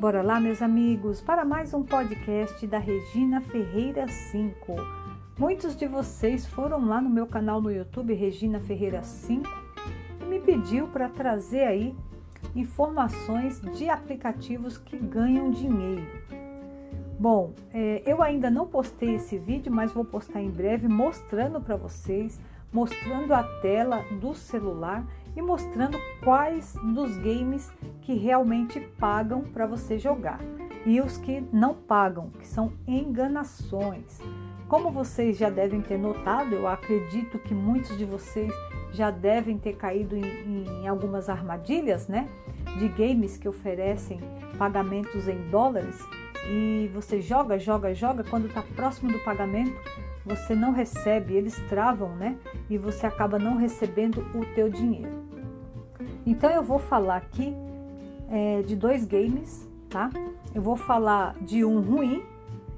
Bora lá, meus amigos, para mais um podcast da Regina Ferreira 5. Muitos de vocês foram lá no meu canal no YouTube, Regina Ferreira 5, e me pediu para trazer aí informações de aplicativos que ganham dinheiro. Bom, é, eu ainda não postei esse vídeo, mas vou postar em breve mostrando para vocês, mostrando a tela do celular e mostrando quais dos games que realmente pagam para você jogar e os que não pagam, que são enganações. Como vocês já devem ter notado, eu acredito que muitos de vocês já devem ter caído em, em algumas armadilhas, né? De games que oferecem pagamentos em dólares e você joga, joga, joga, quando está próximo do pagamento, você não recebe, eles travam, né? E você acaba não recebendo o teu dinheiro. Então eu vou falar aqui é, de dois games, tá? Eu vou falar de um ruim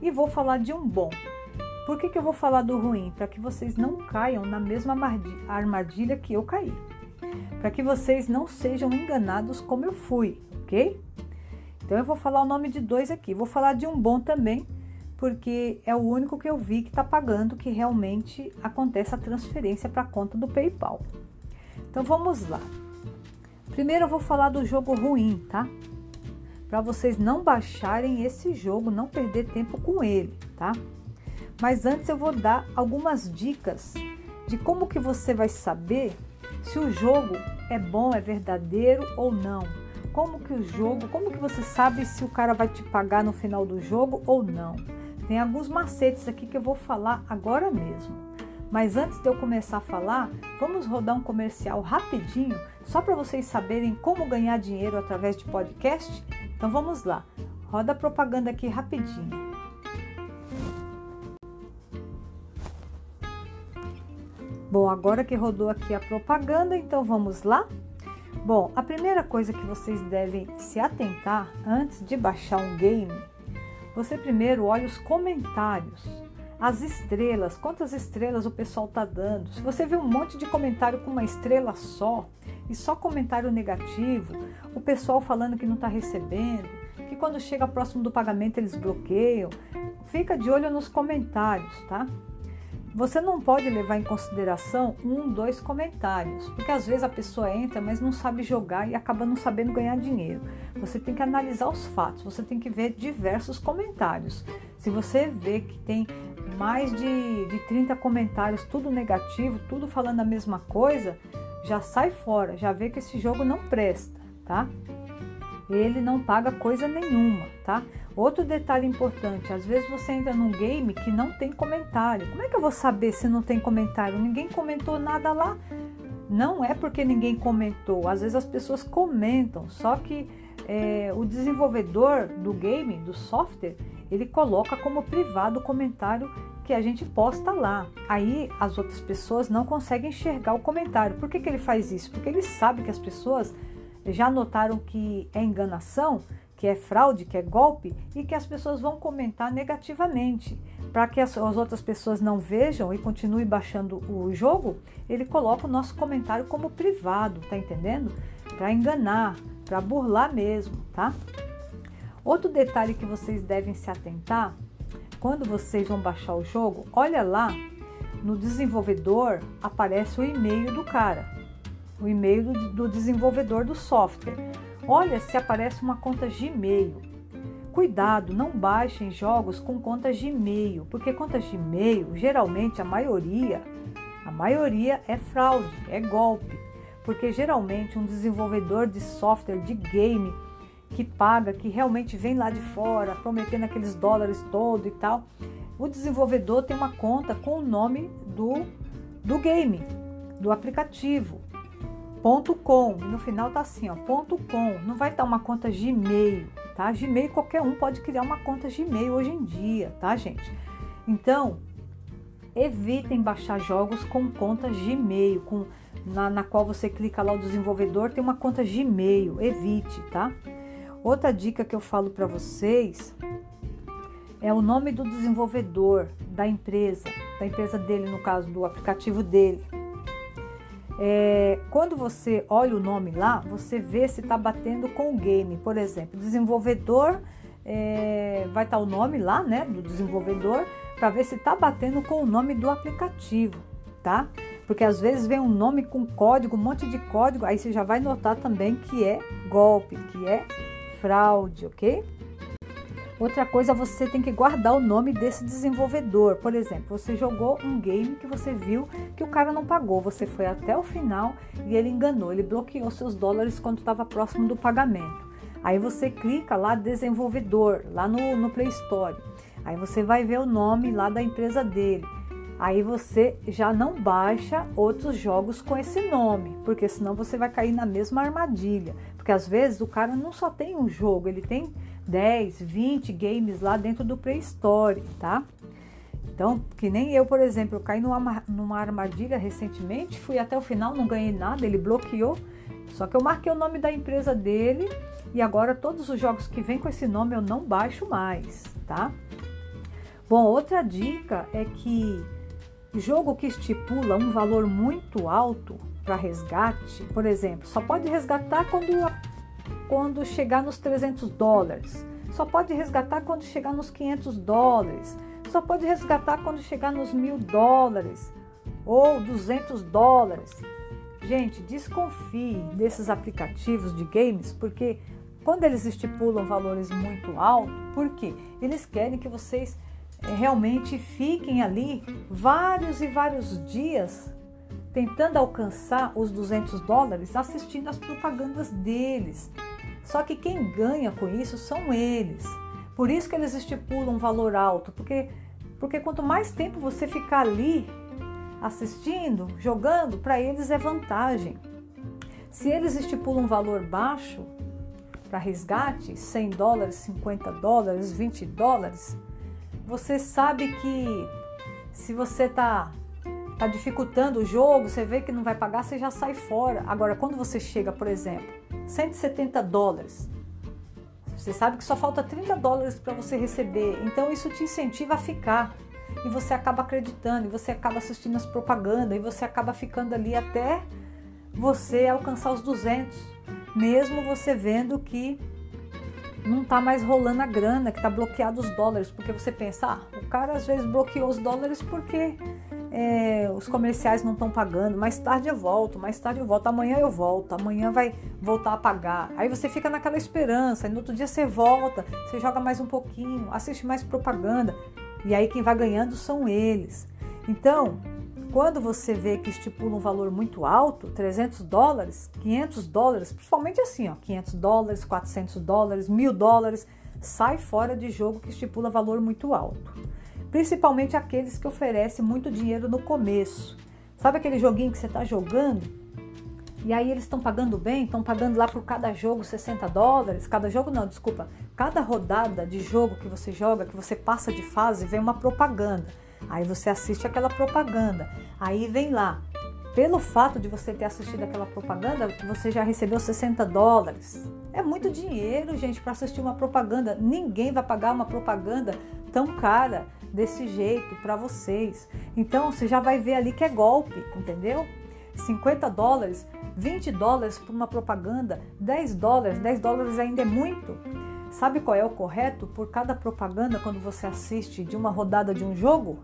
e vou falar de um bom. Por que, que eu vou falar do ruim? Para que vocês não caiam na mesma armadilha que eu caí. Para que vocês não sejam enganados como eu fui, ok? Então eu vou falar o nome de dois aqui. Vou falar de um bom também, porque é o único que eu vi que está pagando que realmente acontece a transferência para a conta do PayPal. Então vamos lá. Primeiro eu vou falar do jogo ruim, tá? Para vocês não baixarem esse jogo, não perder tempo com ele, tá? Mas antes eu vou dar algumas dicas de como que você vai saber se o jogo é bom, é verdadeiro ou não. Como que o jogo, como que você sabe se o cara vai te pagar no final do jogo ou não. Tem alguns macetes aqui que eu vou falar agora mesmo. Mas antes de eu começar a falar, vamos rodar um comercial rapidinho, só para vocês saberem como ganhar dinheiro através de podcast? Então vamos lá. Roda a propaganda aqui rapidinho. Bom, agora que rodou aqui a propaganda, então vamos lá? Bom, a primeira coisa que vocês devem se atentar antes de baixar um game, você primeiro olha os comentários, as estrelas, quantas estrelas o pessoal tá dando. Se você vê um monte de comentário com uma estrela só e só comentário negativo, o pessoal falando que não está recebendo, que quando chega próximo do pagamento eles bloqueiam, fica de olho nos comentários, tá? Você não pode levar em consideração um, dois comentários, porque às vezes a pessoa entra, mas não sabe jogar e acaba não sabendo ganhar dinheiro. Você tem que analisar os fatos, você tem que ver diversos comentários. Se você vê que tem mais de, de 30 comentários, tudo negativo, tudo falando a mesma coisa, já sai fora, já vê que esse jogo não presta, tá? Ele não paga coisa nenhuma, tá? Outro detalhe importante, às vezes você entra num game que não tem comentário. Como é que eu vou saber se não tem comentário? Ninguém comentou nada lá. Não é porque ninguém comentou, às vezes as pessoas comentam, só que é, o desenvolvedor do game, do software, ele coloca como privado o comentário que a gente posta lá. Aí as outras pessoas não conseguem enxergar o comentário. Por que, que ele faz isso? Porque ele sabe que as pessoas já notaram que é enganação que é fraude, que é golpe e que as pessoas vão comentar negativamente. Para que as, as, outras pessoas não vejam e continuem baixando o jogo, ele coloca o nosso comentário como privado, tá entendendo? Para enganar, para burlar mesmo, tá? Outro detalhe que vocês devem se atentar, quando vocês vão baixar o jogo, olha lá no desenvolvedor aparece o e-mail do cara, o e-mail do desenvolvedor do software. Olha se aparece uma conta Gmail. Cuidado, não baixem jogos com contas Gmail, porque contas Gmail, geralmente a maioria, a maioria é fraude, é golpe, porque geralmente um desenvolvedor de software de game que paga, que realmente vem lá de fora, prometendo aqueles dólares todo e tal, o desenvolvedor tem uma conta com o nome do, do game, do aplicativo ponto .com, no final tá assim, ó, ponto .com, não vai estar uma conta Gmail, tá? Gmail qualquer um pode criar uma conta Gmail hoje em dia, tá, gente? Então, evitem baixar jogos com conta Gmail, com na, na qual você clica lá o desenvolvedor tem uma conta Gmail, evite, tá? Outra dica que eu falo para vocês é o nome do desenvolvedor da empresa, da empresa dele, no caso do aplicativo dele. É, quando você olha o nome lá, você vê se está batendo com o game. Por exemplo, desenvolvedor, é, vai estar tá o nome lá, né, do desenvolvedor, para ver se está batendo com o nome do aplicativo, tá? Porque às vezes vem um nome com código, um monte de código, aí você já vai notar também que é golpe, que é fraude, ok? Outra coisa, você tem que guardar o nome desse desenvolvedor. Por exemplo, você jogou um game que você viu que o cara não pagou, você foi até o final e ele enganou, ele bloqueou seus dólares quando estava próximo do pagamento. Aí você clica lá desenvolvedor, lá no, no Play Store. Aí você vai ver o nome lá da empresa dele. Aí você já não baixa outros jogos com esse nome, porque senão você vai cair na mesma armadilha. Porque às vezes o cara não só tem um jogo, ele tem 10, 20 games lá dentro do Play Store, tá? Então, que nem eu, por exemplo, eu caí numa, numa armadilha recentemente, fui até o final, não ganhei nada, ele bloqueou. Só que eu marquei o nome da empresa dele e agora todos os jogos que vêm com esse nome eu não baixo mais, tá? Bom, outra dica é que jogo que estipula um valor muito alto para resgate, por exemplo, só pode resgatar quando quando chegar nos 300 dólares. Só pode resgatar quando chegar nos 500 dólares. Só pode resgatar quando chegar nos mil dólares ou 200 dólares. Gente, desconfie desses aplicativos de games porque quando eles estipulam valores muito altos, por quê? Eles querem que vocês eh, realmente fiquem ali vários e vários dias tentando alcançar os 200 dólares assistindo as propagandas deles. Só que quem ganha com isso são eles. Por isso que eles estipulam um valor alto, porque, porque quanto mais tempo você ficar ali assistindo, jogando, para eles é vantagem. Se eles estipulam um valor baixo para resgate, 100 dólares, 50 dólares, 20 dólares, você sabe que se você está tá dificultando o jogo, você vê que não vai pagar, você já sai fora. Agora, quando você chega, por exemplo, 170 dólares, você sabe que só falta 30 dólares para você receber. Então isso te incentiva a ficar. E você acaba acreditando, e você acaba assistindo as propagandas, e você acaba ficando ali até você alcançar os 200, mesmo você vendo que não está mais rolando a grana, que está bloqueado os dólares, porque você pensa, ah, o cara às vezes bloqueou os dólares porque é, os comerciais não estão pagando, mais tarde eu volto, mais tarde eu volto, amanhã eu volto, amanhã vai voltar a pagar. Aí você fica naquela esperança, e no outro dia você volta, você joga mais um pouquinho, assiste mais propaganda, e aí quem vai ganhando são eles. Então, quando você vê que estipula um valor muito alto, 300 dólares, 500 dólares, principalmente assim, ó, 500 dólares, 400 dólares, 1000 dólares, sai fora de jogo que estipula valor muito alto principalmente aqueles que oferecem muito dinheiro no começo. Sabe aquele joguinho que você está jogando? E aí eles estão pagando bem, estão pagando lá por cada jogo 60 dólares, cada jogo não, desculpa, cada rodada de jogo que você joga, que você passa de fase, vem uma propaganda. Aí você assiste aquela propaganda. Aí vem lá, pelo fato de você ter assistido aquela propaganda, você já recebeu 60 dólares. É muito dinheiro, gente, para assistir uma propaganda. Ninguém vai pagar uma propaganda tão cara desse jeito para vocês. Então você já vai ver ali que é golpe, entendeu? 50 dólares, 20 dólares por uma propaganda, 10 dólares, 10 dólares ainda é muito. Sabe qual é o correto por cada propaganda quando você assiste de uma rodada de um jogo?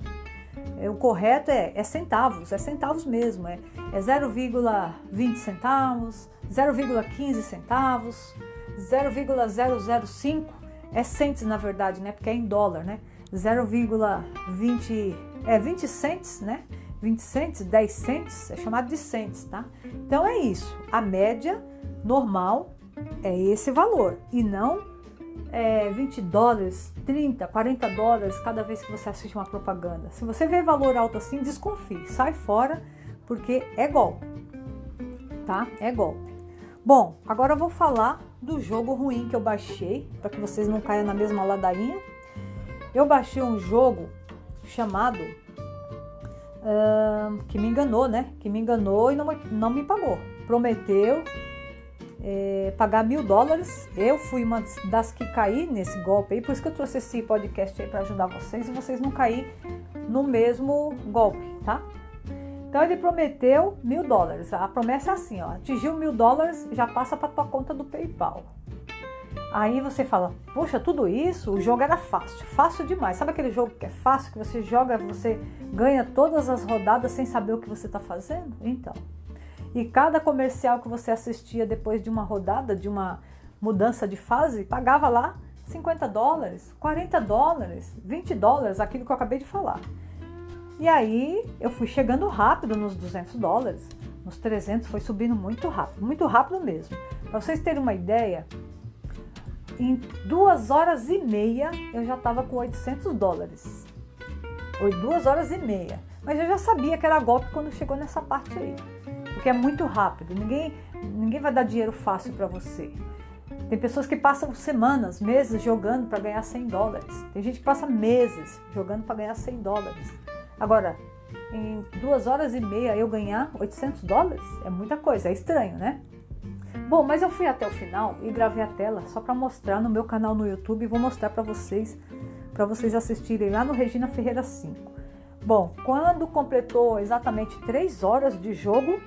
É, o correto é, é centavos, é centavos mesmo, é, é 0,20 centavos, 0,15 centavos, 0,005 é cents na verdade, né? Porque é em dólar, né? 0,20 é 20 cents, né? 20 cents, 10 cents, é chamado de cents, tá? Então é isso. A média normal é esse valor e não é, 20 dólares, 30, 40 dólares cada vez que você assiste uma propaganda. Se você vê valor alto assim, desconfie, sai fora porque é golpe, tá? É golpe. Bom, agora eu vou falar do jogo ruim que eu baixei para que vocês não caiam na mesma ladainha eu baixei um jogo chamado uh, que me enganou, né? Que me enganou e não, não me pagou. Prometeu é, pagar mil dólares. Eu fui uma das que caí nesse golpe aí, por isso que eu trouxe esse podcast aí para ajudar vocês e vocês não cair no mesmo golpe, tá? Então ele prometeu mil dólares. A promessa é assim, ó, atingiu mil dólares, já passa para tua conta do PayPal. Aí você fala, poxa, tudo isso, o jogo era fácil, fácil demais. Sabe aquele jogo que é fácil, que você joga, você ganha todas as rodadas sem saber o que você está fazendo? Então. E cada comercial que você assistia depois de uma rodada, de uma mudança de fase, pagava lá 50 dólares, 40 dólares, 20 dólares, aquilo que eu acabei de falar. E aí eu fui chegando rápido nos 200 dólares, nos 300 foi subindo muito rápido, muito rápido mesmo. Para vocês terem uma ideia, em duas horas e meia eu já estava com 800 dólares. Foi duas horas e meia. Mas eu já sabia que era golpe quando chegou nessa parte aí. Porque é muito rápido. Ninguém, ninguém vai dar dinheiro fácil para você. Tem pessoas que passam semanas, meses jogando para ganhar 100 dólares. Tem gente que passa meses jogando para ganhar 100 dólares. Agora, em duas horas e meia eu ganhar 800 dólares é muita coisa. É estranho, né? Bom, mas eu fui até o final e gravei a tela só para mostrar no meu canal no YouTube e vou mostrar para vocês, para vocês assistirem lá no Regina Ferreira 5. Bom, quando completou exatamente 3 horas de jogo,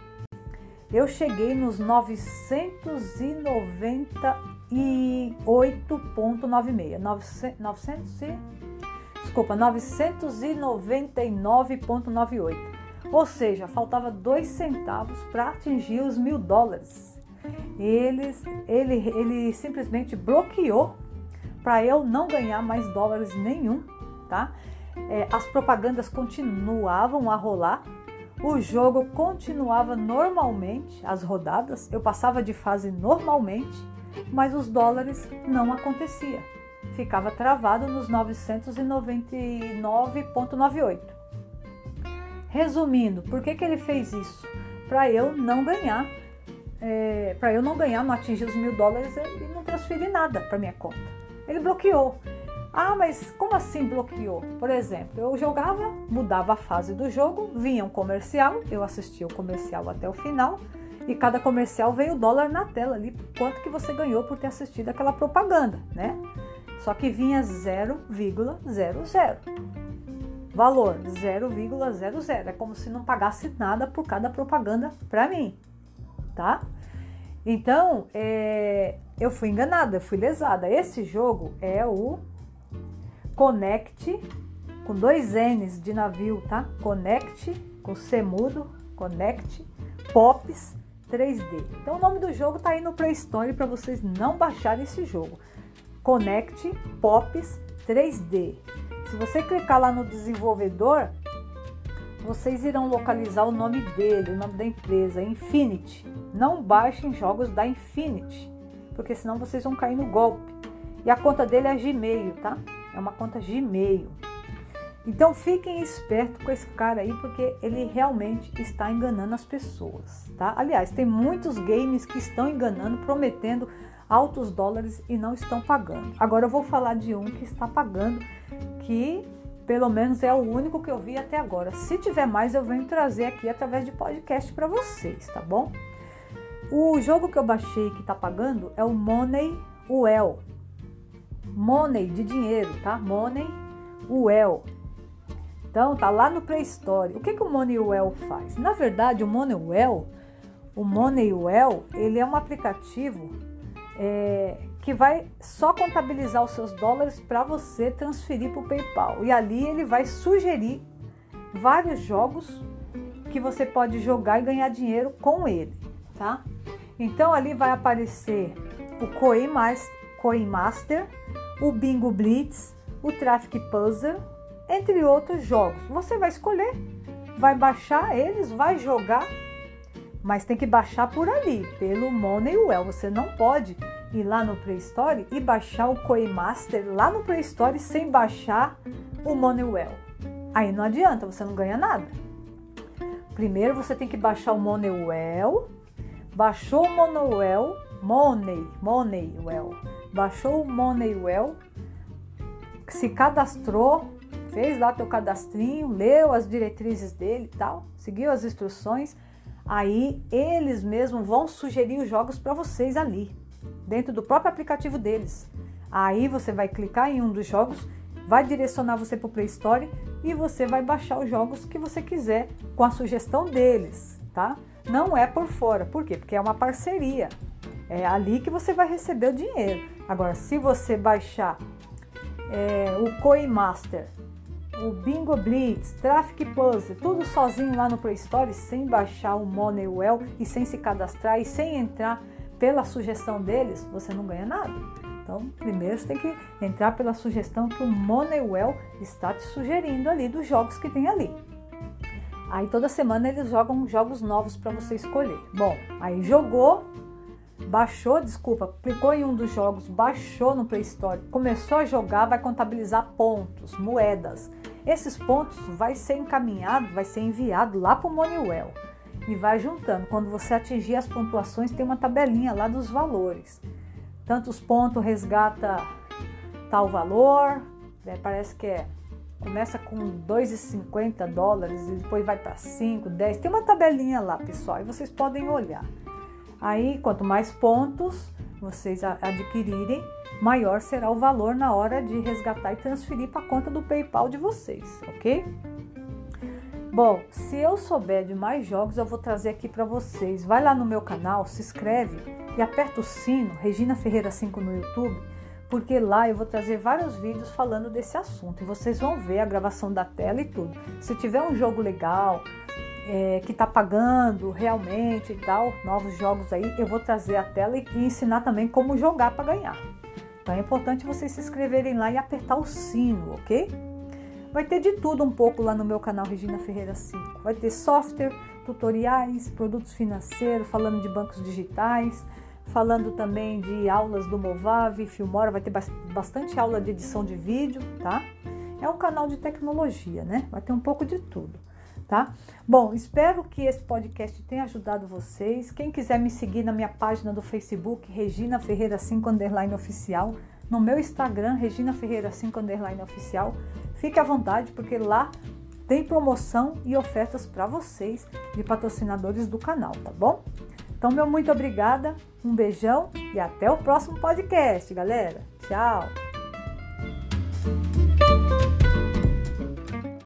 eu cheguei nos 998,96. 900 e, desculpa, 999,98. Ou seja, faltava 2 centavos para atingir os mil dólares eles, ele, ele simplesmente bloqueou para eu não ganhar mais dólares nenhum, tá? É, as propagandas continuavam a rolar, o jogo continuava normalmente, as rodadas, eu passava de fase normalmente, mas os dólares não acontecia. Ficava travado nos 999,98. Resumindo, por que, que ele fez isso? Para eu não ganhar é, para eu não ganhar, não atingir os mil dólares e não transferir nada para minha conta. Ele bloqueou. Ah, mas como assim bloqueou? Por exemplo, eu jogava, mudava a fase do jogo, vinha um comercial, eu assistia o comercial até o final e cada comercial veio o dólar na tela ali, quanto que você ganhou por ter assistido aquela propaganda, né? Só que vinha 0,00. Valor 0,00. É como se não pagasse nada por cada propaganda para mim, tá? Então, é, eu fui enganada, fui lesada. Esse jogo é o Connect, com dois N's de navio, tá? Connect, com C mudo, Connect, Pops 3D. Então, o nome do jogo tá aí no Play Store para vocês não baixarem esse jogo. Connect Pops 3D. Se você clicar lá no desenvolvedor, vocês irão localizar o nome dele, o nome da empresa, Infinity. Não baixem jogos da Infinity, porque senão vocês vão cair no golpe. E a conta dele é Gmail, tá? É uma conta Gmail. Então fiquem espertos com esse cara aí, porque ele realmente está enganando as pessoas, tá? Aliás, tem muitos games que estão enganando, prometendo altos dólares e não estão pagando. Agora eu vou falar de um que está pagando, que pelo menos é o único que eu vi até agora. Se tiver mais, eu venho trazer aqui através de podcast para vocês, tá bom? O jogo que eu baixei que tá pagando é o Money Well. Money de dinheiro, tá? Money Well. Então tá lá no Play Store. O que, que o Money Well faz? Na verdade, o Money Well, o Money Well, ele é um aplicativo é, que vai só contabilizar os seus dólares para você transferir para o PayPal. E ali ele vai sugerir vários jogos que você pode jogar e ganhar dinheiro com ele, tá? Então ali vai aparecer o Coin Master, o Bingo Blitz, o Traffic Puzzle, entre outros jogos. Você vai escolher, vai baixar eles, vai jogar, mas tem que baixar por ali, pelo Moneywell. Você não pode ir lá no Play Store e baixar o Coin Master lá no Play Store sem baixar o Moneywell. Aí não adianta, você não ganha nada. Primeiro você tem que baixar o Moneywell baixou o Moneywell, Money, Moneywell, baixou o Moneywell, se cadastrou, fez lá teu cadastrinho, leu as diretrizes dele e tal, seguiu as instruções, aí eles mesmos vão sugerir os jogos para vocês ali, dentro do próprio aplicativo deles. Aí você vai clicar em um dos jogos vai direcionar você para o Play Store e você vai baixar os jogos que você quiser com a sugestão deles, tá? Não é por fora, por quê? Porque é uma parceria. É ali que você vai receber o dinheiro. Agora, se você baixar é, o Coin Master, o Bingo Blitz, Traffic Puzzle, tudo sozinho lá no Play Store, sem baixar o Moneywell e sem se cadastrar e sem entrar pela sugestão deles, você não ganha nada. Então, primeiro você tem que entrar pela sugestão que o Moneywell está te sugerindo ali dos jogos que tem ali. Aí toda semana eles jogam jogos novos para você escolher. Bom, aí jogou, baixou, desculpa, clicou em um dos jogos, baixou no Play Store, começou a jogar, vai contabilizar pontos, moedas. Esses pontos vai ser encaminhado, vai ser enviado lá para o Moneywell e vai juntando. Quando você atingir as pontuações, tem uma tabelinha lá dos valores. Tantos pontos resgata tal valor, né? parece que é começa com 2,50 dólares e depois vai para 5, 10. Tem uma tabelinha lá, pessoal, e vocês podem olhar. Aí, quanto mais pontos vocês adquirirem, maior será o valor na hora de resgatar e transferir para a conta do PayPal de vocês, ok? Bom, se eu souber de mais jogos, eu vou trazer aqui para vocês. Vai lá no meu canal, se inscreve e aperta o sino, Regina Ferreira 5 no YouTube, porque lá eu vou trazer vários vídeos falando desse assunto e vocês vão ver a gravação da tela e tudo. Se tiver um jogo legal, é, que está pagando realmente e tal, novos jogos aí, eu vou trazer a tela e, e ensinar também como jogar para ganhar. Então é importante vocês se inscreverem lá e apertar o sino, ok? Vai ter de tudo um pouco lá no meu canal Regina Ferreira 5. Vai ter software, tutoriais, produtos financeiros, falando de bancos digitais, falando também de aulas do Movave, Filmora, vai ter bastante aula de edição de vídeo, tá? É um canal de tecnologia, né? Vai ter um pouco de tudo, tá? Bom, espero que esse podcast tenha ajudado vocês. Quem quiser me seguir na minha página do Facebook, Regina Ferreira 5 underline oficial, no meu Instagram, Regina Ferreira 5 underline oficial, fique à vontade, porque lá tem promoção e ofertas para vocês de patrocinadores do canal, tá bom? Então, meu muito obrigada, um beijão e até o próximo podcast, galera. Tchau!